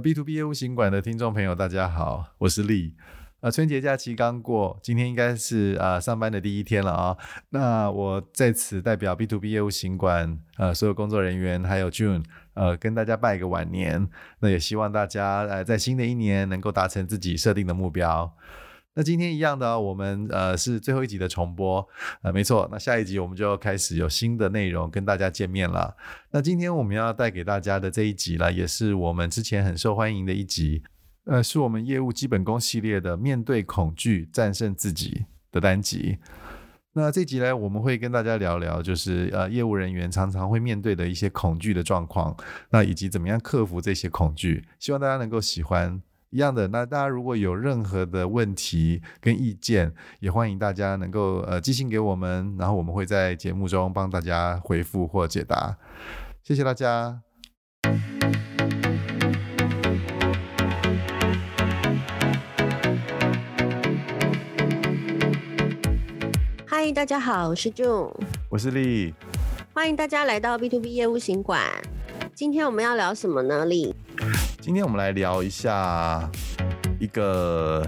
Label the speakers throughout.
Speaker 1: ，B to B 业务行管的听众朋友，大家好，我是丽。呃，春节假期刚过，今天应该是呃上班的第一天了啊、那我在此代表 B to B 业务行管呃所有工作人员，还有 June，呃，跟大家拜个晚年。那也希望大家呃在新的一年能够达成自己设定的目标。那今天一样的，我们呃是最后一集的重播，呃没错，那下一集我们就要开始有新的内容跟大家见面了。那今天我们要带给大家的这一集呢，也是我们之前很受欢迎的一集，呃，是我们业务基本功系列的面对恐惧战胜自己的单集。那这集呢，我们会跟大家聊聊，就是呃业务人员常常会面对的一些恐惧的状况，那以及怎么样克服这些恐惧，希望大家能够喜欢。一样的，那大家如果有任何的问题跟意见，也欢迎大家能够呃寄信给我们，然后我们会在节目中帮大家回复或解答。谢谢大家。
Speaker 2: 嗨，大家好，我是 June，
Speaker 1: 我是丽，
Speaker 2: 欢迎大家来到 B to B 业务行馆。今天我们要聊什么呢，丽？
Speaker 1: 今天我们来聊一下一个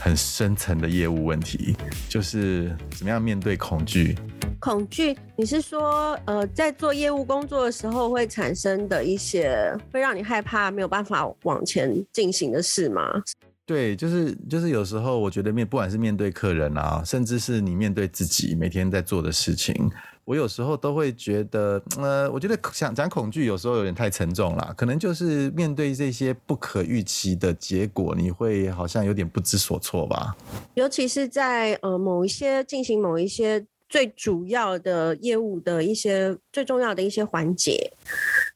Speaker 1: 很深层的业务问题，就是怎么样面对恐惧。
Speaker 2: 恐惧，你是说，呃，在做业务工作的时候会产生的一些会让你害怕、没有办法往前进行的事吗？
Speaker 1: 对，就是就是有时候我觉得面，不管是面对客人啊，甚至是你面对自己每天在做的事情。我有时候都会觉得，呃，我觉得想讲恐惧有时候有点太沉重了，可能就是面对这些不可预期的结果，你会好像有点不知所措吧。
Speaker 2: 尤其是在呃某一些进行某一些最主要的业务的一些最重要的一些环节，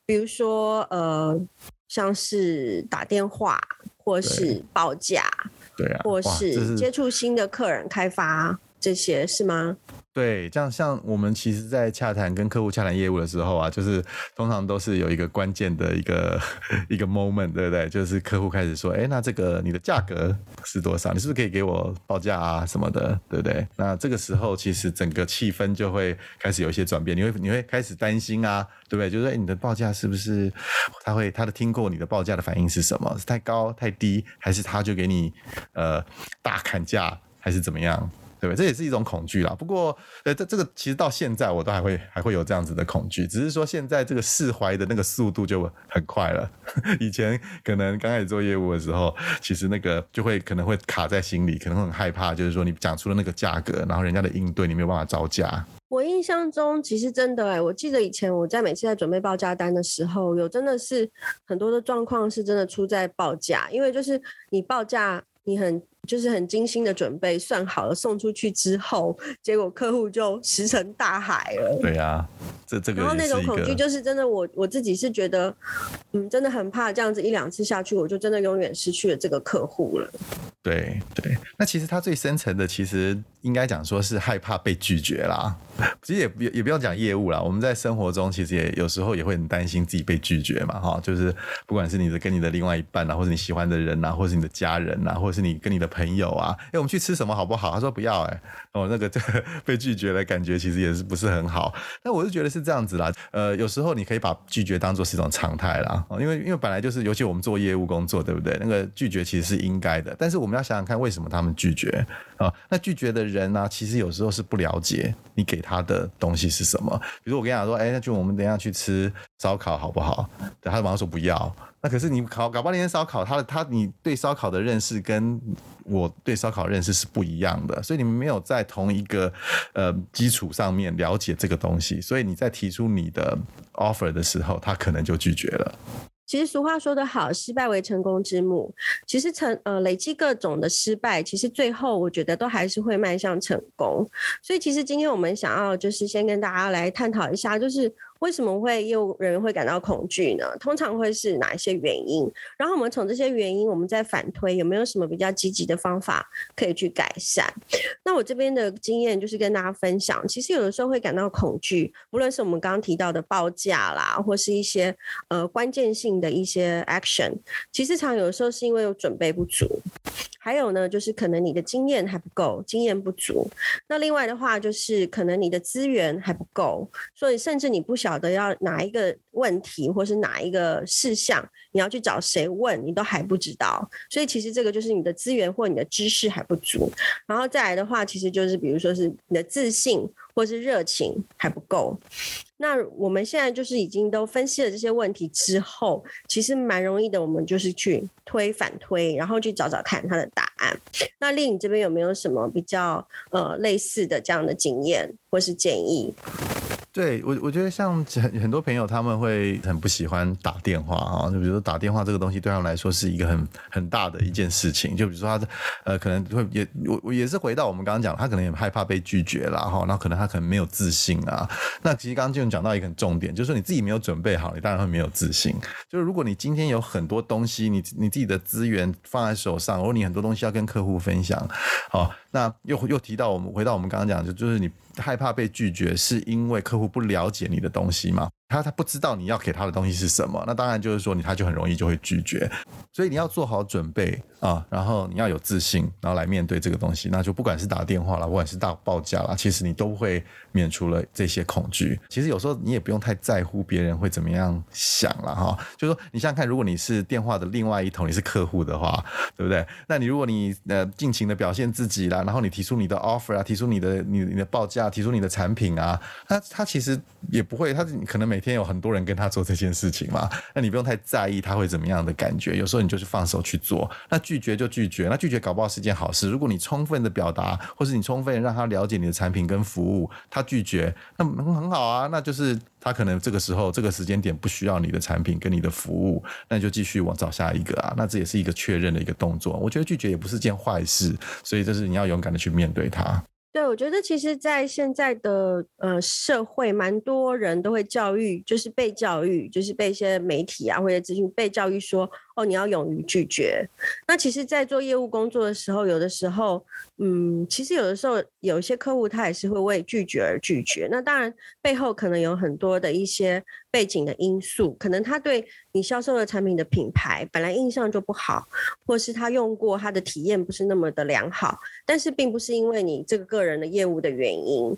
Speaker 2: 比如说呃像是打电话或是报价，
Speaker 1: 对啊，
Speaker 2: 或是接触新的客人开发这些是吗？
Speaker 1: 对，这样像我们其实，在洽谈跟客户洽谈业务的时候啊，就是通常都是有一个关键的一个 一个 moment，对不对？就是客户开始说，哎，那这个你的价格是多少？你是不是可以给我报价啊什么的，对不对？那这个时候其实整个气氛就会开始有一些转变，你会你会开始担心啊，对不对？就是说，哎，你的报价是不是他会他的听过你的报价的反应是什么？是太高太低，还是他就给你呃大砍价，还是怎么样？对不对？这也是一种恐惧啦。不过，呃，这这个其实到现在我都还会还会有这样子的恐惧，只是说现在这个释怀的那个速度就很快了。以前可能刚开始做业务的时候，其实那个就会可能会卡在心里，可能会很害怕，就是说你讲出了那个价格，然后人家的应对你没有办法招架。
Speaker 2: 我印象中，其实真的哎，我记得以前我在每次在准备报价单的时候，有真的是很多的状况是真的出在报价，因为就是你报价你很。就是很精心的准备，算好了送出去之后，结果客户就石沉大海了。
Speaker 1: 对呀、啊，这这个。
Speaker 2: 然后那种恐惧就是真的我，我我自己是觉得，嗯，真的很怕这样子一两次下去，我就真的永远失去了这个客户了。
Speaker 1: 对对，那其实他最深层的，其实应该讲说是害怕被拒绝啦。其实也不也不用讲业务啦，我们在生活中其实也有时候也会很担心自己被拒绝嘛，哈，就是不管是你的跟你的另外一半啊，或者你喜欢的人啊，或是你的家人啊，或者是你跟你的朋友啊，哎，我们去吃什么好不好？他说不要、哎，哦，那个 这个被拒绝的感觉其实也是不是很好。那我是觉得是这样子啦，呃，有时候你可以把拒绝当做是一种常态啦，因为因为本来就是，尤其我们做业务工作，对不对？那个拒绝其实是应该的，但是我我们要想想看，为什么他们拒绝啊？那拒绝的人呢、其实有时候是不了解你给他的东西是什么。比如我跟你讲说，哎，那就我们等一下去吃烧烤好不好？他马上说不要。那可是你烤搞半天烧烤，他的他你对烧烤的认识跟我对烧烤认识是不一样的，所以你们没有在同一个呃基础上面了解这个东西，所以你在提出你的 offer 的时候，他可能就拒绝了。
Speaker 2: 其实俗话说得好，失败为成功之母。其实成呃累积各种的失败，其实最后我觉得都还是会迈向成功。所以其实今天我们想要就是先跟大家来探讨一下，就是。为什么会业务人员会感到恐惧呢？通常会是哪一些原因？然后我们从这些原因，我们再反推有没有什么比较积极的方法可以去改善。那我这边的经验就是跟大家分享，其实有的时候会感到恐惧，不论是我们刚刚提到的报价啦，或是一些呃关键性的一些 action，其实常有的时候是因为有准备不足。还有呢，就是可能你的经验还不够，经验不足。那另外的话，就是可能你的资源还不够，所以甚至你不晓得要哪一个问题，或是哪一个事项，你要去找谁问，你都还不知道。所以其实这个就是你的资源或你的知识还不足。然后再来的话，其实就是比如说是你的自信或是热情还不够。那我们现在就是已经都分析了这些问题之后，其实蛮容易的，我们就是去推反推，然后去找找看他的答案。那丽颖这边有没有什么比较呃类似的这样的经验或是建议？
Speaker 1: 对我，我觉得像很很多朋友他们会很不喜欢打电话啊，就比如说打电话这个东西对他们来说是一个很很大的一件事情。就比如说他呃可能会也我我也是回到我们刚刚讲，他可能也害怕被拒绝啦哈，那可能他可能没有自信啊。那其实刚刚就讲到一个很重点，就是你自己没有准备好，你当然会没有自信。就是如果你今天有很多东西，你你自己的资源放在手上，如果你很多东西要跟客户分享，好，那又又提到我们回到我们刚刚讲，就就是你。害怕被拒绝，是因为客户不了解你的东西吗？他他不知道你要给他的东西是什么，那当然就是说你他就很容易就会拒绝，所以你要做好准备啊，然后你要有自信，然后来面对这个东西，那就不管是打电话啦，不管是大报价啦，其实你都会免除了这些恐惧。其实有时候你也不用太在乎别人会怎么样想了哈，就是说你想想看，如果你是电话的另外一头，你是客户的话，对不对？那你如果你呃尽情的表现自己啦，然后你提出你的 offer 啊，提出你的你你的报价，提出你的产品啊，那他其实也不会，他可能每天有很多人跟他做这件事情嘛，那你不用太在意他会怎么样的感觉。有时候你就是放手去做，那拒绝就拒绝，那拒绝搞不好是件好事。如果你充分的表达，或是你充分让他了解你的产品跟服务，他拒绝，那很好啊，那就是他可能这个时候这个时间点不需要你的产品跟你的服务，那你就继续往找下一个啊。那这也是一个确认的一个动作。我觉得拒绝也不是件坏事，所以这是你要勇敢的去面对它。
Speaker 2: 对，我觉得其实，在现在的呃社会，蛮多人都会教育，就是被教育，就是被一些媒体啊或者资讯被教育说。你要勇于拒绝。那其实，在做业务工作的时候，有的时候，嗯，其实有的时候，有一些客户他也是会为拒绝而拒绝。那当然，背后可能有很多的一些背景的因素，可能他对你销售的产品的品牌本来印象就不好，或是他用过他的体验不是那么的良好，但是并不是因为你这个个人的业务的原因。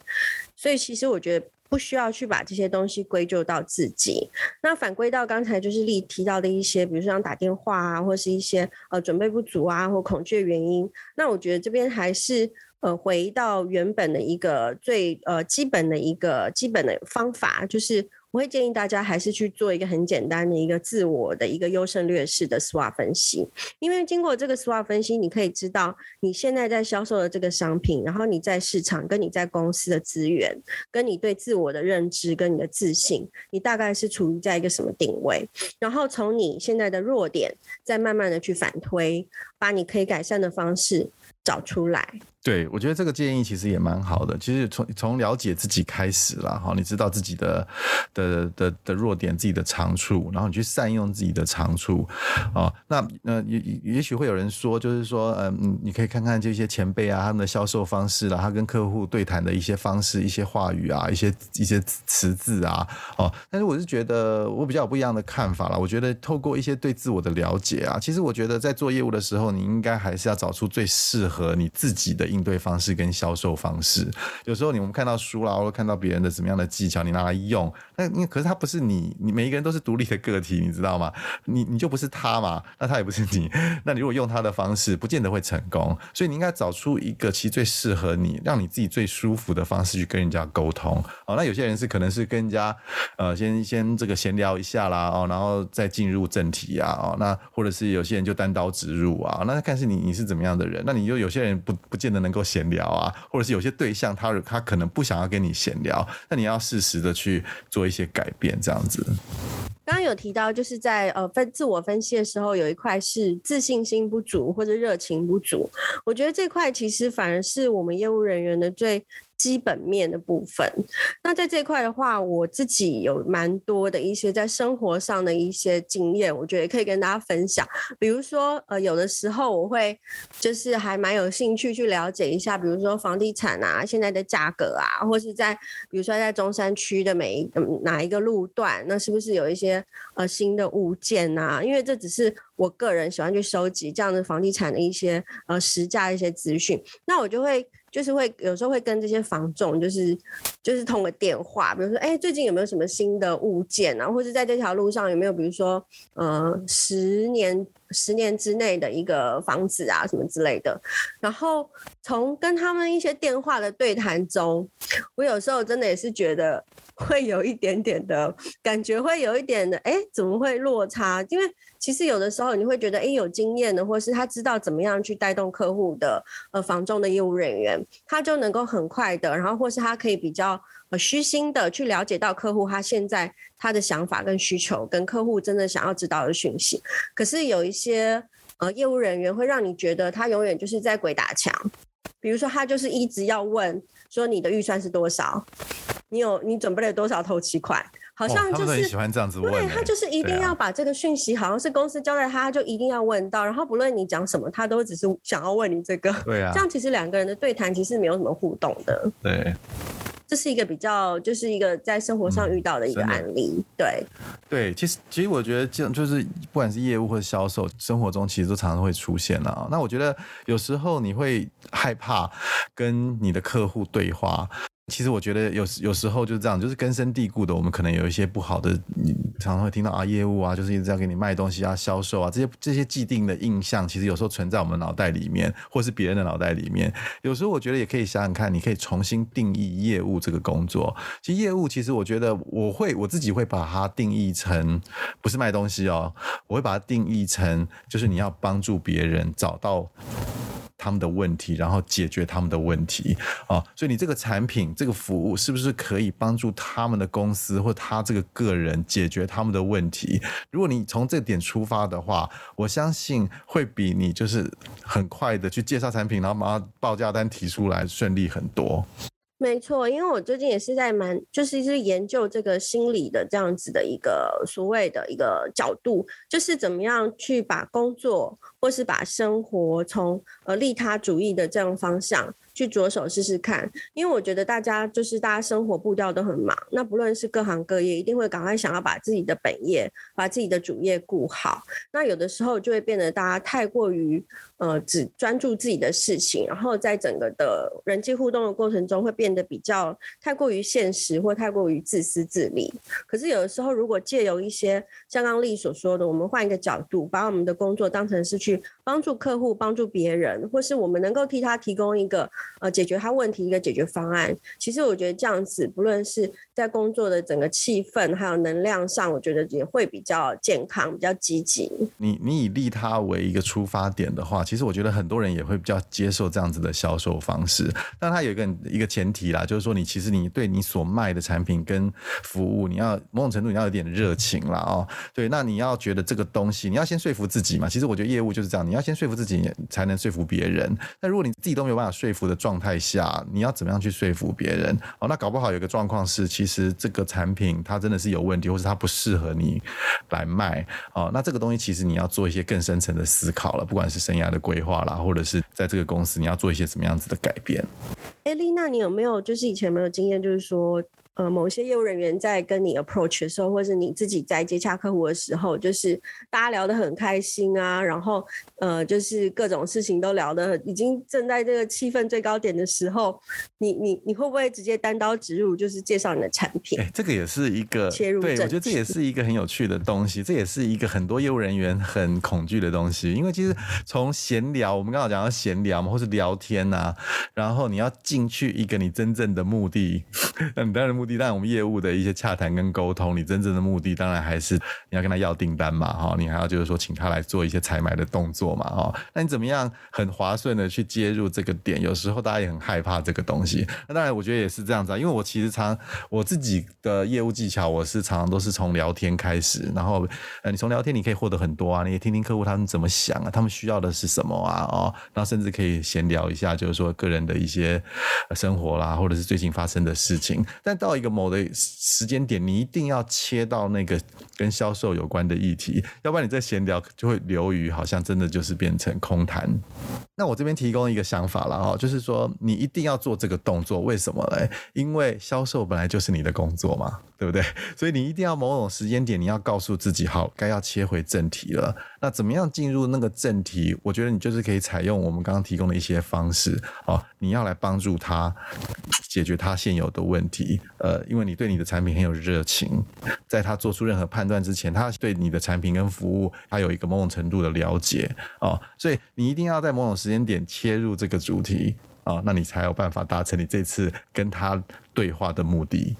Speaker 2: 所以，其实我觉得。不需要去把这些东西归咎到自己。那反归到刚才就是例提到的一些，比如说像打电话啊，或是一些呃准备不足啊，或恐惧的原因。那我觉得这边还是呃回到原本的一个最呃基本的一个基本的方法，就是。我会建议大家还是去做一个很简单的一个自我的一个优胜劣势的 SWOT 分析，因为经过这个 SWOT 分析，你可以知道你现在在销售的这个商品，然后你在市场跟你在公司的资源，跟你对自我的认知跟你的自信，你大概是处于在一个什么定位，然后从你现在的弱点，再慢慢的去反推，把你可以改善的方式找出来。
Speaker 1: 对，我觉得这个建议其实也蛮好的。其实从从了解自己开始啦，哈，你知道自己的的的的弱点、自己的长处，然后你去善用自己的长处，啊，那呃也也许会有人说，就是说，嗯，你可以看看这些前辈啊，他们的销售方式啦，他跟客户对谈的一些方式、一些话语啊、一些一些词字啊，哦，但是我是觉得我比较有不一样的看法啦。我觉得透过一些对自我的了解啊，其实我觉得在做业务的时候，你应该还是要找出最适合和你自己的。应对方式跟销售方式，有时候你我们看到书啦，或者看到别人的怎么样的技巧，你拿来用，那因为可是他不是你，你每一个人都是独立的个体，你知道吗？你你就不是他嘛，那他也不是你，那你如果用他的方式，不见得会成功。所以你应该找出一个其实最适合你，让你自己最舒服的方式去跟人家沟通。哦，那有些人是可能是跟人家呃先先这个闲聊一下啦，哦，然后再进入正题啊，哦，那或者是有些人就单刀直入啊，那看是你你是怎么样的人，那你就有些人不不见得。能够闲聊啊，或者是有些对象他他可能不想要跟你闲聊，那你要适时的去做一些改变，这样子。
Speaker 2: 刚刚有提到，就是在呃分自我分析的时候，有一块是自信心不足或者热情不足。我觉得这块其实反而是我们业务人员的最基本面的部分，那在这块的话，我自己有蛮多的一些在生活上的一些经验，我觉得也可以跟大家分享。比如说，呃，有的时候我会就是还蛮有兴趣去了解一下，比如说房地产啊，现在的价格啊，或是在比如说在中山区的每一哪一个路段，那是不是有一些呃新的物件啊？因为这只是我个人喜欢去收集这样的房地产的一些呃实价一些资讯，那我就会。就是会有时候会跟这些房仲，就是就是通个电话，比如说，哎，最近有没有什么新的物件啊？或者在这条路上有没有，比如说，呃，十年十年之内的一个房子啊，什么之类的。然后从跟他们一些电话的对谈中，我有时候真的也是觉得会有一点点的感觉，会有一点的，哎，怎么会落差？因为其实有的时候你会觉得，哎，有经验的，或是他知道怎么样去带动客户的，呃，房仲的业务人员，他就能够很快的，然后或是他可以比较呃虚心的去了解到客户他现在他的想法跟需求，跟客户真的想要知道的讯息。可是有一些呃业务人员会让你觉得他永远就是在鬼打墙，比如说他就是一直要问说你的预算是多少，你有你准备了多少头期款。好像就是、哦、喜欢这样子问，对，他就是一定要把这个讯息，好像是公司交代他，他就一定要问到，然后不论你讲什么，他都只是想要问你这个。对啊，这样其实两个人的对谈其实没有什么互动的。对，这是一个比较，就是一个在生活上遇到的一个案例。嗯、对，对，其实其实我觉得这样就是不管是业务或者销售，生活中其实都常常会出现了啊。那我觉得有时候你会害怕跟你的客户对话。其实我觉得有有时候就是这样，就是根深蒂固的，我们可能有一些不好的，你常常会听到啊，业务啊，就是一直在给你卖东西啊，销售啊，这些这些既定的印象，其实有时候存在我们脑袋里面，或是别人的脑袋里面。有时候我觉得也可以想想看，你可以重新定义业务这个工作。其实业务，其实我觉得我会我自己会把它定义成不是卖东西哦，我会把它定义成就是你要帮助别人找到。他们的问题，然后解决他们的问题啊，所以你这个产品、这个服务是不是可以帮助他们的公司或他这个个人解决他们的问题？如果你从这点出发的话，我相信会比你就是很快的去介绍产品，然后把报价单提出来顺利很多。没错，因为我最近也是在蛮，就是一直研究这个心理的这样子的一个所谓的一个角度，就是怎么样去把工作或是把生活从呃利他主义的这样方向。去着手试试看，因为我觉得大家就是大家生活步调都很忙，那不论是各行各业，一定会赶快想要把自己的本业、把自己的主业顾好。那有的时候就会变得大家太过于呃只专注自己的事情，然后在整个的人际互动的过程中会变得比较太过于现实或太过于自私自利。可是有的时候，如果借由一些像刚刚丽所说的，我们换一个角度，把我们的工作当成是去帮助客户、帮助别人，或是我们能够替他提供一个。呃，解决他问题一个解决方案，其实我觉得这样子，不论是在工作的整个气氛，还有能量上，我觉得也会比较健康，比较积极。
Speaker 1: 你你以利他为一个出发点的话，其实我觉得很多人也会比较接受这样子的销售方式。但他有一个一个前提啦，就是说你其实你对你所卖的产品跟服务，你要某种程度你要有点热情啦哦。对，那你要觉得这个东西，你要先说服自己嘛。其实我觉得业务就是这样，你要先说服自己，才能说服别人。那如果你自己都没有办法说服的状态下，你要怎么样去说服别人？哦，那搞不好有个状况是，其实这个产品它真的是有问题，或是它不适合你来卖。哦，那这个东西其实你要做一些更深层的思考了，不管是生涯的规划啦，或者是在这个公司你要做一些什么样子的改变。
Speaker 2: 哎，丽娜，你有没有就是以前没有经验，就是说？呃，某些业务人员在跟你 approach 的时候，或是你自己在接洽客户的时候，就是大家聊得很开心啊，然后呃，就是各种事情都聊得已经正在这个气氛最高点的时候，你你你会不会直接单刀直入，就是介绍你的产品？
Speaker 1: 欸，这个也是一个切入，对，我觉得这也是一个很有趣的东西，这也是一个很多业务人员很恐惧的东西，因为其实从闲聊，我们刚好讲到闲聊嘛，或是聊天呐，啊，然后你要进去一个你真正的目的，那你当然。目目的，但我们业务的一些洽谈跟沟通，你真正的目的当然还是你要跟他要订单嘛，哈，你还要就是说请他来做一些采买的动作嘛，哈。那你怎么样很划算的去接入这个点？有时候大家也很害怕这个东西。那当然，我觉得也是这样子啊，因为我其实常我自己的业务技巧，我是常常都是从聊天开始，然后呃，你从聊天你可以获得很多啊，你也听听客户他们怎么想啊，他们需要的是什么啊，哦，然后甚至可以闲聊一下，就是说个人的一些生活啦，或者是最近发生的事情。但到到一个某的时间点，你一定要切到那个跟销售有关的议题，要不然你在闲聊就会流于好像真的就是变成空谈。那我这边提供一个想法了哦，就是说你一定要做这个动作，为什么嘞？因为销售本来就是你的工作嘛，对不对？所以你一定要某种时间点，你要告诉自己，好，该要切回正题了。那怎么样进入那个正题？我觉得你就是可以采用我们刚刚提供的一些方式哦，你要来帮助他解决他现有的问题。呃，因为你对你的产品很有热情，在他做出任何判断之前，他对你的产品跟服务，他有一个某种程度的了解哦，所以你一定要在某种时间点切入这个主题啊，哦，那你才有办法达成你这次跟他对话的目的。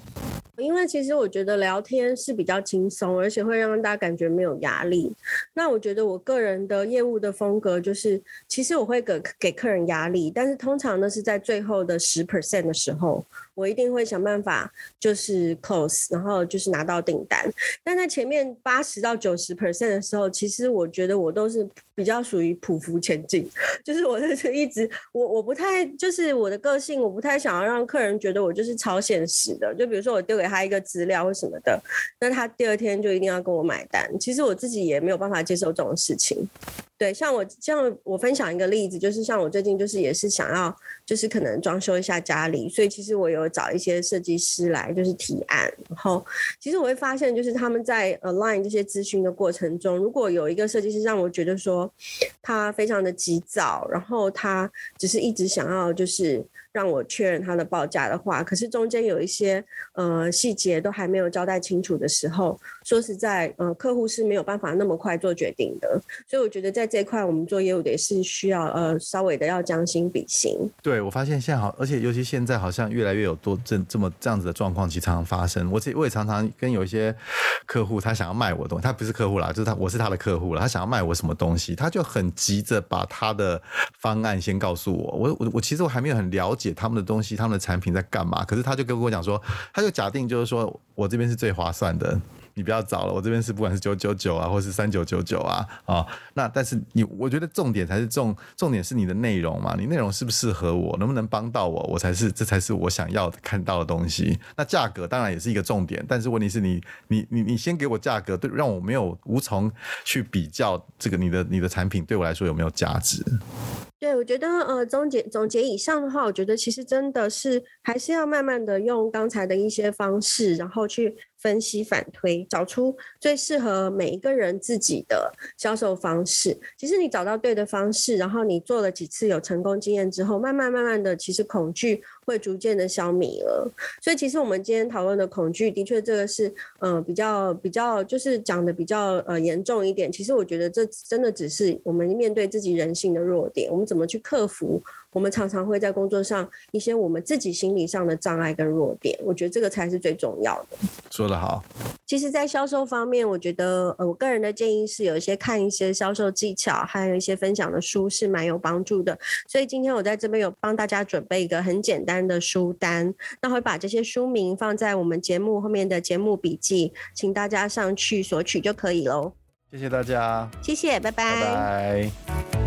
Speaker 2: 因为其实我觉得聊天是比较轻松，而且会让大家感觉没有压力。那我觉得我个人的业务的风格就是，其实我会给给客人压力，但是通常呢是在最后的十 percent 的时候，我一定会想办法就是 close，然后就是拿到订单。但在前面八十到九十 percent 的时候，其实我觉得我都是比较属于匍匐前进，就是我就是一直我我不太就是我的个性，我不太想要让客人觉得我就是超现实的。就比如说我丢给他一个资料或什么的，那他第二天就一定要跟我买单。其实我自己也没有办法接受这种事情。对，像我像我分享一个例子，就是像我最近就是也是想要，就是可能装修一下家里，所以其实我有找一些设计师来就是提案。然后其实我会发现，就是他们在 align 这些咨询的过程中，如果有一个设计师让我觉得说他非常的急躁，然后他只是一直想要就是。让我确认他的报价的话，可是中间有一些呃细节都还没有交代清楚的时候，说实在，呃，客户是没有办法那么快做决定的。所以我觉得在这一块，我们做业务的也是需要呃稍微的要将心比心。
Speaker 1: 对，我发现现在好，而且尤其现在好像越来越有多这这么这样子的状况，其实常常发生。我这我也常常跟有一些客户，他想要卖我的东西，他不是客户啦，就是他我是他的客户了，他想要卖我什么东西，他就很急着把他的方案先告诉我。我我我其实我还没有很了。解他们的东西，他们的产品在干嘛？可是他就跟我讲说，他就假定就是说我这边是最划算的。你不要找了，我这边是不管是九九九啊，或是三九九九啊，啊、那但是你，我觉得重点才是重，重点是你的内容嘛，你内容适不适合我，能不能帮到我，我才是，这才是我想要看到的东西。那价格当然也是一个重点，但是问题是你，你，你，你先给我价格，对，让我没有无从去比较这个你的你的产品对我来说有没有价值。
Speaker 2: 对，我觉得呃，总结总结以上的话，我觉得其实真的是还是要慢慢的用刚才的一些方式，然后去。分析反推，找出最适合每一个人自己的销售方式。其实你找到对的方式，然后你做了几次有成功经验之后，慢慢慢慢的，其实恐惧会逐渐的消弭了。所以其实我们今天讨论的恐惧，的确这个是呃比较比较就是讲的比较呃严重一点。其实我觉得这真的只是我们面对自己人性的弱点，我们怎么去克服？我们常常会在工作上一些我们自己心理上的障碍跟弱点，我觉得这个才是最重要的。
Speaker 1: 说得好。
Speaker 2: 其实，在销售方面，我觉得呃，我个人的建议是有一些看一些销售技巧，还有一些分享的书是蛮有帮助的。所以今天我在这边有帮大家准备一个很简单的书单，那会把这些书名放在我们节目后面的节目笔记，请大家上去索取就可以喽。
Speaker 1: 谢谢大家。
Speaker 2: 谢谢，拜拜。
Speaker 1: 拜拜。